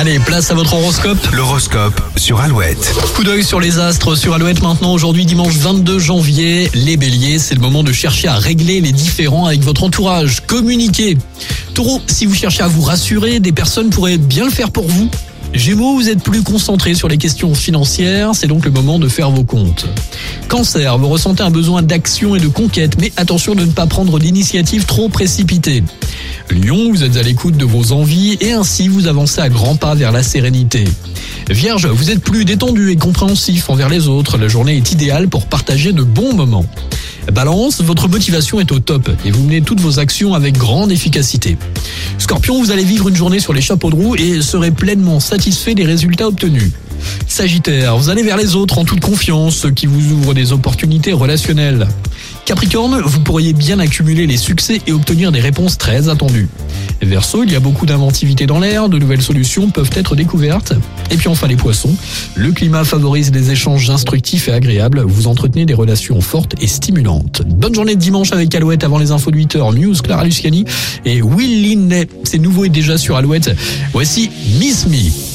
Allez, place à votre horoscope. L'horoscope sur Alouette. Coup d'œil sur les astres sur Alouette maintenant. Aujourd'hui, dimanche 22 janvier. Les béliers, c'est le moment de chercher à régler les différends avec votre entourage. Communiquez. Taureau, si vous cherchez à vous rassurer, des personnes pourraient bien le faire pour vous. Gémeaux, vous êtes plus concentré sur les questions financières, c'est donc le moment de faire vos comptes. Cancer, vous ressentez un besoin d'action et de conquête, mais attention de ne pas prendre d'initiative trop précipitée. Lion, vous êtes à l'écoute de vos envies et ainsi vous avancez à grands pas vers la sérénité. Vierge, vous êtes plus détendu et compréhensif envers les autres, la journée est idéale pour partager de bons moments. Balance, votre motivation est au top et vous menez toutes vos actions avec grande efficacité. Scorpion, vous allez vivre une journée sur les chapeaux de roue et serez pleinement satisfait des résultats obtenus. Sagittaire, vous allez vers les autres en toute confiance, ce qui vous ouvre des opportunités relationnelles. Capricorne, vous pourriez bien accumuler les succès et obtenir des réponses très attendues. Verseau, il y a beaucoup d'inventivité dans l'air, de nouvelles solutions peuvent être découvertes. Et puis enfin les poissons, le climat favorise des échanges instructifs et agréables, vous entretenez des relations fortes et stimulantes. Bonne journée de dimanche avec Alouette avant les infos de 8h, News Clara Luciani et Will Linney. C'est nouveau et déjà sur Alouette. Voici Miss Me.